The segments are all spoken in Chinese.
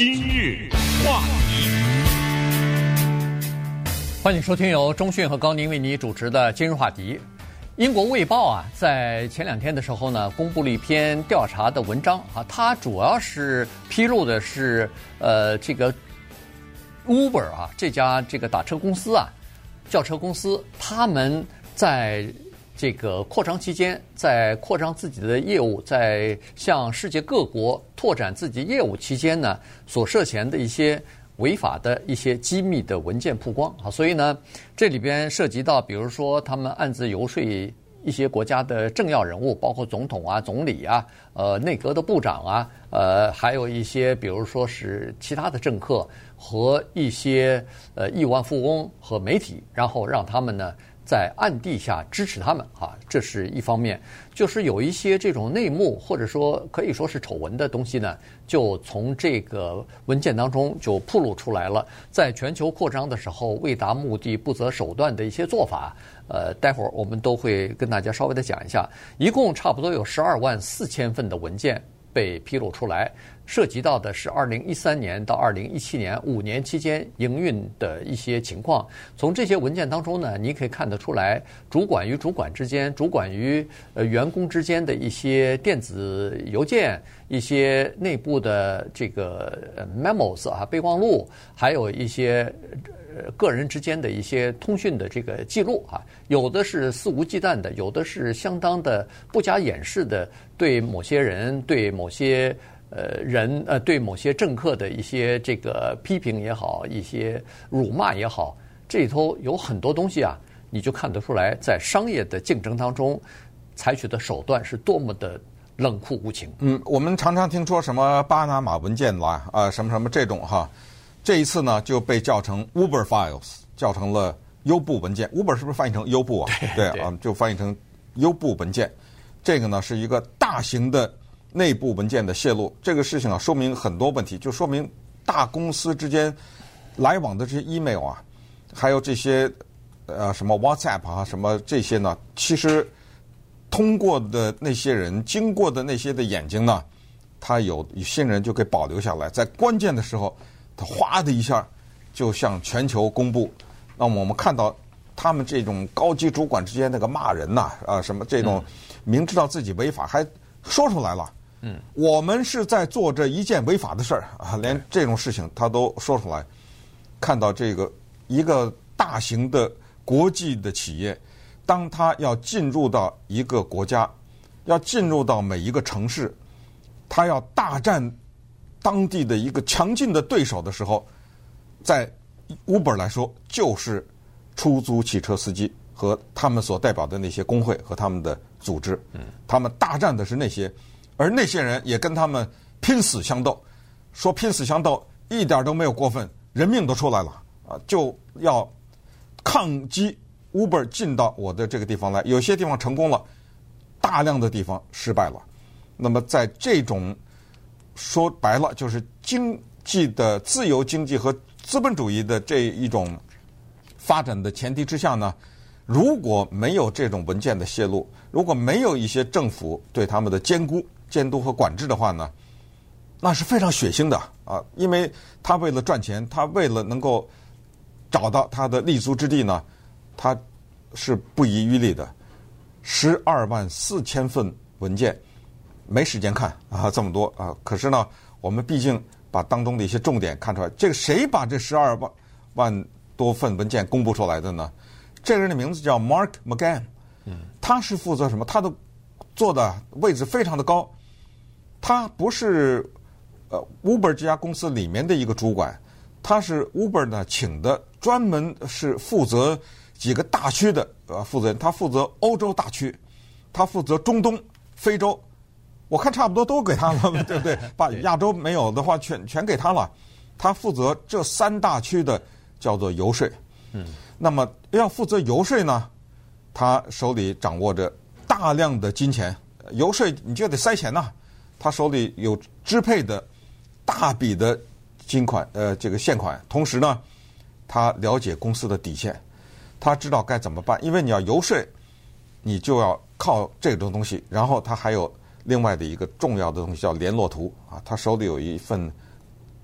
今日话题，欢迎收听由中讯和高宁为你主持的《今日话题》。英国《卫报》啊，在前两天的时候呢，公布了一篇调查的文章啊，它主要是披露的是呃，这个 Uber 啊这家这个打车公司啊，叫车公司，他们在。这个扩张期间，在扩张自己的业务，在向世界各国拓展自己业务期间呢，所涉嫌的一些违法的一些机密的文件曝光啊，所以呢，这里边涉及到，比如说他们暗自游说一些国家的政要人物，包括总统啊、总理啊、呃内阁的部长啊，呃，还有一些比如说是其他的政客和一些呃亿万富翁和媒体，然后让他们呢。在暗地下支持他们啊，这是一方面，就是有一些这种内幕或者说可以说是丑闻的东西呢，就从这个文件当中就暴露出来了。在全球扩张的时候，为达目的不择手段的一些做法，呃，待会儿我们都会跟大家稍微的讲一下。一共差不多有十二万四千份的文件被披露出来。涉及到的是二零一三年到二零一七年五年期间营运的一些情况。从这些文件当中呢，你可以看得出来，主管与主管之间、主管与呃员工之间的一些电子邮件、一些内部的这个 memos 啊备忘录，还有一些呃个人之间的一些通讯的这个记录啊，有的是肆无忌惮的，有的是相当的不加掩饰的，对某些人、对某些。呃，人呃，对某些政客的一些这个批评也好，一些辱骂也好，这里头有很多东西啊，你就看得出来，在商业的竞争当中，采取的手段是多么的冷酷无情。嗯，我们常常听说什么巴拿马文件啦，啊，什么什么这种哈，这一次呢就被叫成 Uber Files，叫成了优步文件。Uber 是不是翻译成优步啊？对对啊，就翻译成优步文件。这个呢是一个大型的。内部文件的泄露，这个事情啊，说明很多问题，就说明大公司之间来往的这些 email 啊，还有这些呃什么 WhatsApp 啊，什么这些呢，其实通过的那些人，经过的那些的眼睛呢，他有有些人就给保留下来，在关键的时候，他哗的一下就向全球公布。那么我们看到他们这种高级主管之间那个骂人呐，啊什么这种明知道自己违法还说出来了。嗯，我们是在做着一件违法的事儿啊，连这种事情他都说出来。看到这个一个大型的国际的企业，当他要进入到一个国家，要进入到每一个城市，他要大战当地的一个强劲的对手的时候，在 Uber 来说，就是出租汽车司机和他们所代表的那些工会和他们的组织，嗯，他们大战的是那些。而那些人也跟他们拼死相斗，说拼死相斗一点都没有过分，人命都出来了啊！就要抗击 Uber 进到我的这个地方来，有些地方成功了，大量的地方失败了。那么在这种说白了就是经济的自由经济和资本主义的这一种发展的前提之下呢，如果没有这种文件的泄露，如果没有一些政府对他们的监估，监督和管制的话呢，那是非常血腥的啊！因为他为了赚钱，他为了能够找到他的立足之地呢，他是不遗余力的。十二万四千份文件，没时间看啊，这么多啊！可是呢，我们毕竟把当中的一些重点看出来。这个谁把这十二万万多份文件公布出来的呢？这个人的名字叫 Mark McGann，嗯，他是负责什么？他的做的位置非常的高。他不是呃 Uber 这家公司里面的一个主管，他是 Uber 呢请的，专门是负责几个大区的呃负责人。他负责欧洲大区，他负责中东、非洲，我看差不多都给他了，对不对？把亚洲没有的话全全给他了。他负责这三大区的叫做游说。嗯，那么要负责游说呢，他手里掌握着大量的金钱，游说你就得塞钱呐。他手里有支配的大笔的金款，呃，这个现款。同时呢，他了解公司的底线，他知道该怎么办。因为你要游说，你就要靠这种东西。然后他还有另外的一个重要的东西叫联络图啊，他手里有一份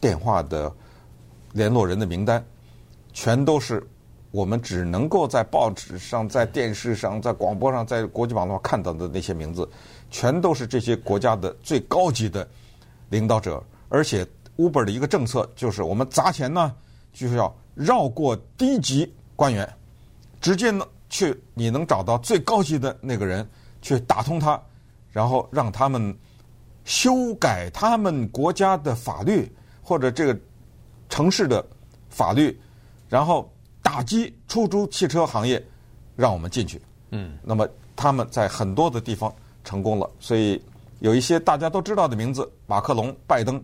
电话的联络人的名单，全都是我们只能够在报纸上、在电视上、在广播上、在国际网络上看到的那些名字，全都是这些国家的最高级的领导者。而且 Uber 的一个政策就是，我们砸钱呢，就是要绕过低级官员，直接呢去你能找到最高级的那个人去打通他，然后让他们修改他们国家的法律或者这个城市的法律，然后打击出租汽车行业，让我们进去。嗯，那么他们在很多的地方成功了，所以有一些大家都知道的名字，马克龙、拜登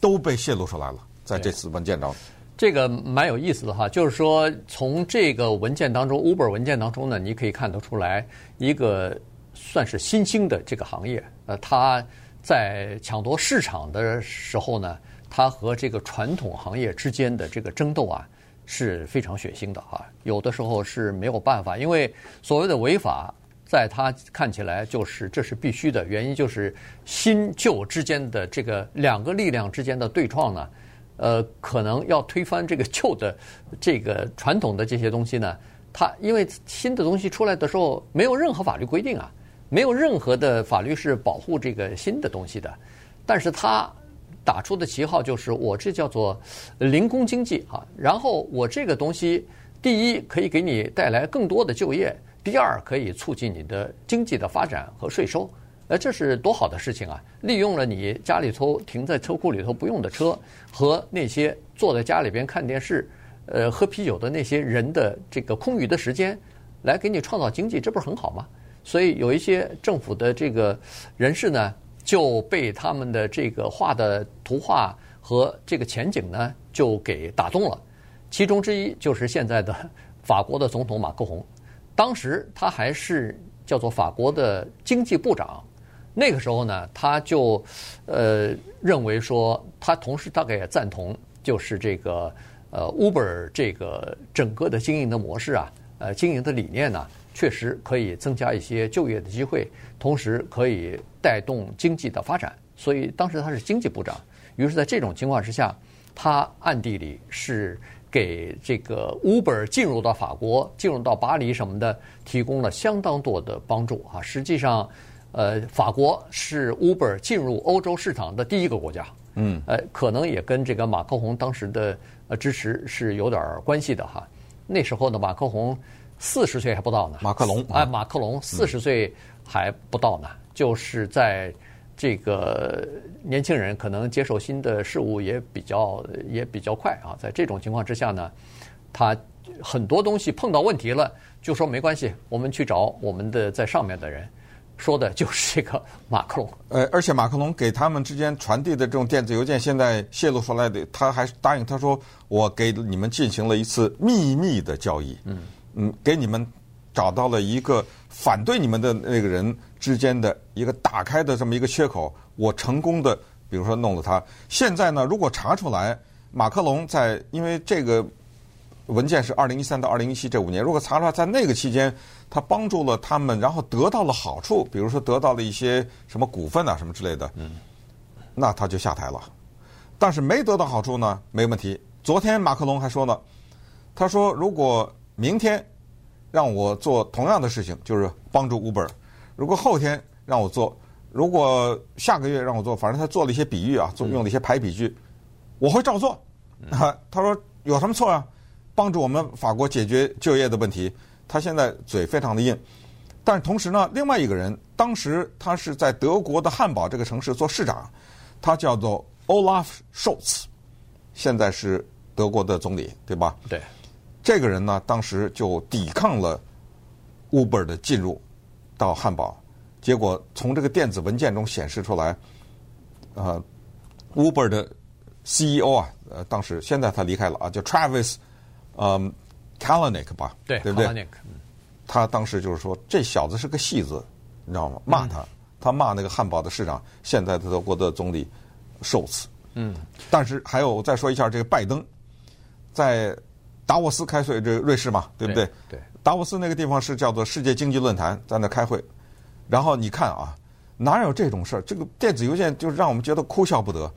都被泄露出来了，在这次文件当中。这个蛮有意思的哈，就是说从这个文件当中，Uber 文件当中呢，你可以看得出来一个算是新兴的这个行业，呃，它在抢夺市场的时候呢。它和这个传统行业之间的这个争斗啊，是非常血腥的啊。有的时候是没有办法，因为所谓的违法，在他看起来就是这是必须的。原因就是新旧之间的这个两个力量之间的对撞呢，呃，可能要推翻这个旧的这个传统的这些东西呢。它因为新的东西出来的时候，没有任何法律规定啊，没有任何的法律是保护这个新的东西的，但是他。打出的旗号就是我这叫做零工经济啊，然后我这个东西，第一可以给你带来更多的就业，第二可以促进你的经济的发展和税收，呃，这是多好的事情啊！利用了你家里头停在车库里头不用的车和那些坐在家里边看电视、呃喝啤酒的那些人的这个空余的时间，来给你创造经济，这不是很好吗？所以有一些政府的这个人士呢。就被他们的这个画的图画和这个前景呢，就给打动了。其中之一就是现在的法国的总统马克宏，当时他还是叫做法国的经济部长。那个时候呢，他就呃认为说，他同时大概也赞同，就是这个呃 Uber 这个整个的经营的模式啊，呃经营的理念呢。确实可以增加一些就业的机会，同时可以带动经济的发展。所以当时他是经济部长，于是在这种情况之下，他暗地里是给这个 Uber 进入到法国、进入到巴黎什么的提供了相当多的帮助啊。实际上，呃，法国是 Uber 进入欧洲市场的第一个国家。嗯，呃，可能也跟这个马克宏当时的呃支持是有点关系的哈。那时候呢，马克宏。四十岁还不到呢，马克龙哎，马克龙四十岁还不到呢，嗯、就是在这个年轻人可能接受新的事物也比较也比较快啊，在这种情况之下呢，他很多东西碰到问题了，就说没关系，我们去找我们的在上面的人，说的就是这个马克龙。呃，而且马克龙给他们之间传递的这种电子邮件，现在泄露出来的，他还答应他说，我给你们进行了一次秘密的交易。嗯。嗯，给你们找到了一个反对你们的那个人之间的一个打开的这么一个缺口，我成功的，比如说弄了他。现在呢，如果查出来马克龙在，因为这个文件是二零一三到二零一七这五年，如果查出来在那个期间他帮助了他们，然后得到了好处，比如说得到了一些什么股份啊什么之类的，嗯，那他就下台了。但是没得到好处呢，没问题。昨天马克龙还说呢，他说如果。明天让我做同样的事情，就是帮助 Uber。如果后天让我做，如果下个月让我做，反正他做了一些比喻啊，做用了一些排比句，我会照做。啊，他说有什么错啊？帮助我们法国解决就业的问题。他现在嘴非常的硬，但是同时呢，另外一个人当时他是在德国的汉堡这个城市做市长，他叫做 Olaf Scholz，现在是德国的总理，对吧？对。这个人呢，当时就抵抗了 Uber 的进入到汉堡，结果从这个电子文件中显示出来，呃，Uber 的 CEO 啊，呃，当时现在他离开了啊，叫 Travis，嗯，Kalanick 吧，对，对不对？他当时就是说，这小子是个戏子，你知道吗？骂他，嗯、他骂那个汉堡的市长，现在的德国的总理 Scholz。嗯，但是还有，我再说一下这个拜登，在。达沃斯开会，这瑞士嘛，对不对？对。达沃斯那个地方是叫做世界经济论坛，在那开会。然后你看啊，哪有这种事儿？这个电子邮件就让我们觉得哭笑不得。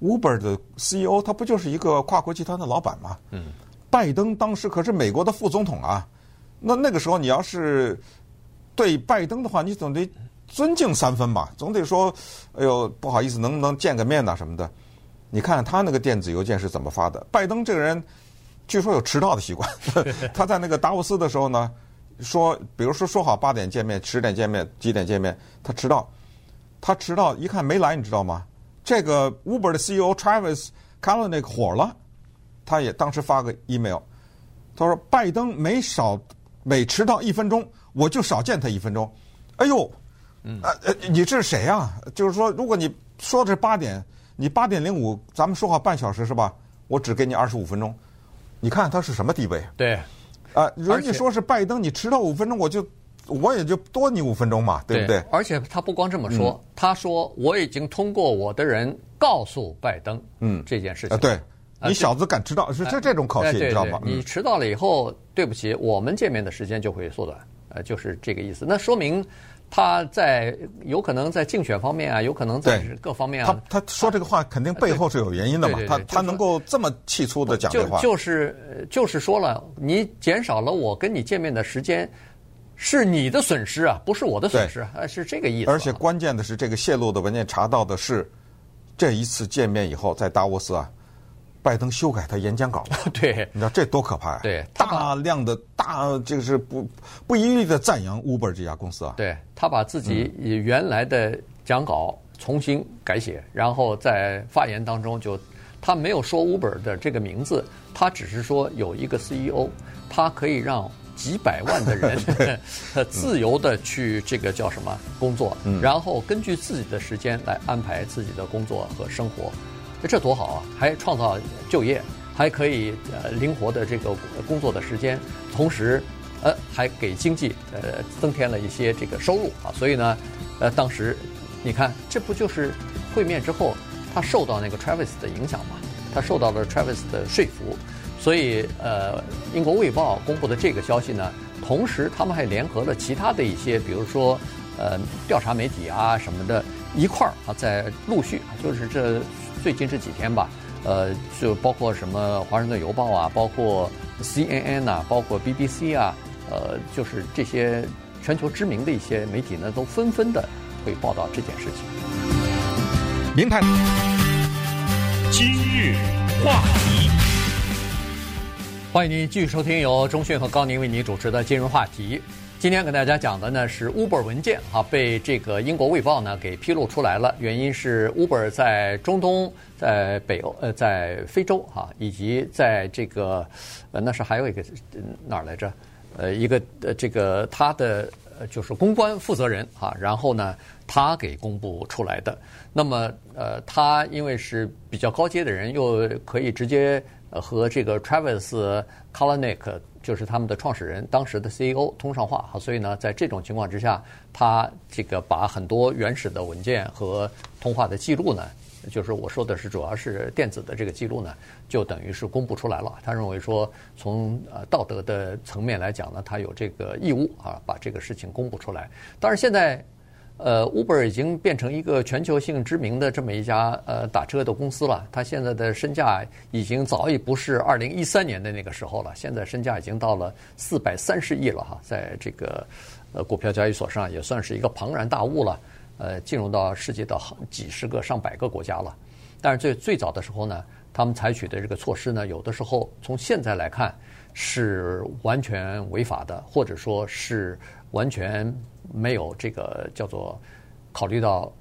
Uber 的 CEO 他不就是一个跨国集团的老板吗？嗯，拜登当时可是美国的副总统啊，那那个时候你要是对拜登的话，你总得尊敬三分吧，总得说，哎呦，不好意思，能不能见个面呐什么的？你看他那个电子邮件是怎么发的？拜登这个人据说有迟到的习惯，他在那个达沃斯的时候呢，说，比如说说好八点见面，十点见面，几点见面，他迟到，他迟到一看没来，你知道吗？这个 Uber 的 CEO Travis Kalanick 火了，他也当时发个 email，他说拜登每少每迟到一分钟，我就少见他一分钟。哎呦，呃呃，你这是谁啊？就是说，如果你说的是八点。你八点零五，咱们说好半小时是吧？我只给你二十五分钟，你看他是什么地位？对，啊，人家说是拜登，你迟到五分钟，我就我也就多你五分钟嘛，对不对？而且他不光这么说，他说我已经通过我的人告诉拜登，嗯，这件事情。对，你小子敢迟到，是这这种口气，你知道吗？你迟到了以后，对不起，我们见面的时间就会缩短，呃，就是这个意思。那说明。他在有可能在竞选方面啊，有可能在各方面啊。他他说这个话肯定背后是有原因的嘛？他他能够这么气粗的讲这话，就是就是说了，你减少了我跟你见面的时间，是你的损失啊，不是我的损失，啊，是这个意思。而且关键的是，这个泄露的文件查到的是这一次见面以后，在达沃斯啊。拜登修改他演讲稿，对，你知道这多可怕呀！对，大量的大这个是不不一律的赞扬 Uber 这家公司啊。对，他把自己以原来的讲稿重新改写，嗯、然后在发言当中就他没有说 Uber 的这个名字，他只是说有一个 CEO，他可以让几百万的人 自由的去这个叫什么工作，嗯、然后根据自己的时间来安排自己的工作和生活。这多好啊！还创造就业，还可以呃灵活的这个工作的时间，同时呃还给经济呃增添了一些这个收入啊。所以呢，呃当时你看，这不就是会面之后他受到那个 Travis 的影响嘛？他受到了 Travis 的说服，所以呃英国卫报公布的这个消息呢，同时他们还联合了其他的一些，比如说呃调查媒体啊什么的一块儿啊，在陆续就是这。最近这几天吧，呃，就包括什么《华盛顿邮报》啊，包括 CNN 啊，包括 BBC 啊，呃，就是这些全球知名的一些媒体呢，都纷纷的会报道这件事情。明白，今日话题，欢迎您继续收听由中讯和高宁为您主持的《金融话题》。今天给大家讲的呢是 Uber 文件啊，被这个英国卫报呢给披露出来了。原因是 Uber 在中东、在北欧、呃，在非洲哈，以及在这个呃，那是还有一个哪儿来着？呃，一个呃，这个他的就是公关负责人哈，然后呢，他给公布出来的。那么呃，他因为是比较高阶的人，又可以直接和这个 Travis Kalanick。就是他们的创始人，当时的 CEO 通上话哈，所以呢，在这种情况之下，他这个把很多原始的文件和通话的记录呢，就是我说的是主要是电子的这个记录呢，就等于是公布出来了。他认为说，从呃道德的层面来讲呢，他有这个义务啊，把这个事情公布出来。但是现在。呃，Uber 已经变成一个全球性知名的这么一家呃打车的公司了。它现在的身价已经早已不是二零一三年的那个时候了，现在身价已经到了四百三十亿了哈，在这个呃股票交易所上也算是一个庞然大物了。呃，进入到世界的几十个、上百个国家了。但是最最早的时候呢，他们采取的这个措施呢，有的时候从现在来看是完全违法的，或者说是完全。没有这个叫做考虑到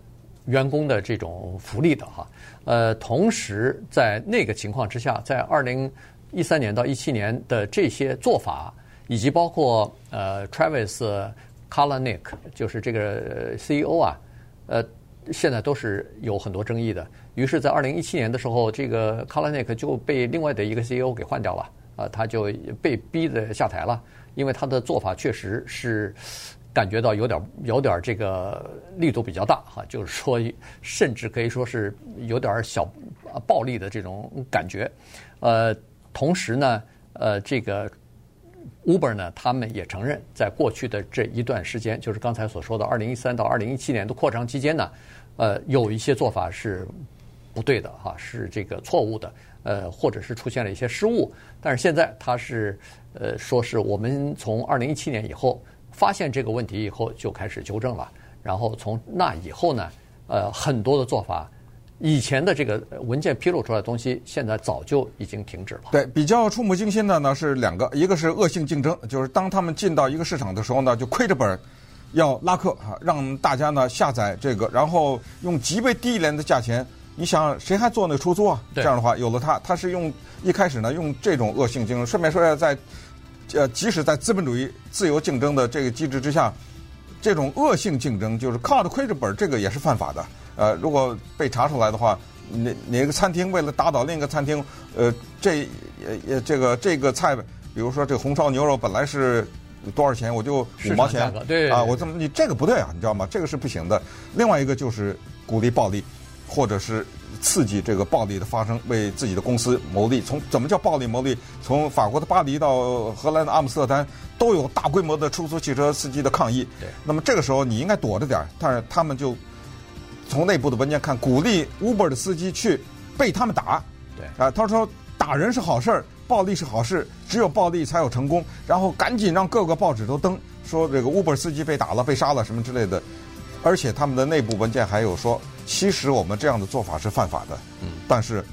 员工的这种福利的哈，呃，同时在那个情况之下，在二零一三年到一七年的这些做法，以及包括呃 Travis Kalanick 就是这个 CEO 啊，呃，现在都是有很多争议的。于是，在二零一七年的时候，这个 Kalanick 就被另外的一个 CEO 给换掉了，啊，他就被逼的下台了，因为他的做法确实是。感觉到有点有点这个力度比较大哈，就是说，甚至可以说是有点小暴力的这种感觉。呃，同时呢，呃，这个 Uber 呢，他们也承认，在过去的这一段时间，就是刚才所说的二零一三到二零一七年的扩张期间呢，呃，有一些做法是不对的哈，是这个错误的，呃，或者是出现了一些失误。但是现在他是呃说是我们从二零一七年以后发现这个问题以后就开始纠正了，然后从那以后呢，呃，很多的做法，以前的这个文件披露出来的东西，现在早就已经停止了。对，比较触目惊心的呢是两个，一个是恶性竞争，就是当他们进到一个市场的时候呢，就亏着本儿。要拉客啊，让大家呢下载这个，然后用极为低廉的价钱。你想谁还做那出租啊？这样的话，有了它，它是用一开始呢用这种恶性竞争。顺便说一下，在呃，即使在资本主义自由竞争的这个机制之下，这种恶性竞争就是靠着亏着本儿，这个也是犯法的。呃，如果被查出来的话，哪哪个餐厅为了打倒另一个餐厅，呃，这呃这个这个菜，比如说这个红烧牛肉本来是。多少钱我就五毛钱，对啊，我这么你这个不对啊，你知道吗？这个是不行的。另外一个就是鼓励暴力，或者是刺激这个暴力的发生，为自己的公司谋利。从怎么叫暴力谋利？从法国的巴黎到荷兰的阿姆斯特丹，都有大规模的出租汽车司机的抗议。对，那么这个时候你应该躲着点儿，但是他们就从内部的文件看，鼓励 Uber 的司机去被他们打。对啊，他说打人是好事儿。暴力是好事，只有暴力才有成功。然后赶紧让各个报纸都登，说这个 Uber 司机被打了、被杀了什么之类的。而且他们的内部文件还有说，其实我们这样的做法是犯法的。嗯，但是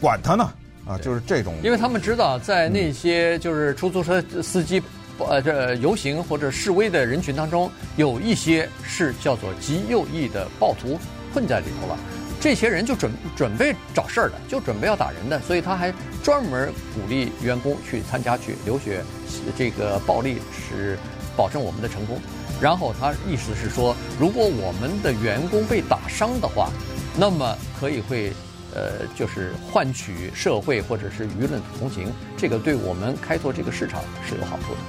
管他呢啊，就是这种。因为他们知道，在那些就是出租车司机呃这游行或者示威的人群当中，有一些是叫做极右翼的暴徒混在里头了。这些人就准准备找事儿的，就准备要打人的，所以他还专门鼓励员工去参加去留学，这个暴力是保证我们的成功。然后他意思是说，如果我们的员工被打伤的话，那么可以会呃就是换取社会或者是舆论的同情，这个对我们开拓这个市场是有好处的。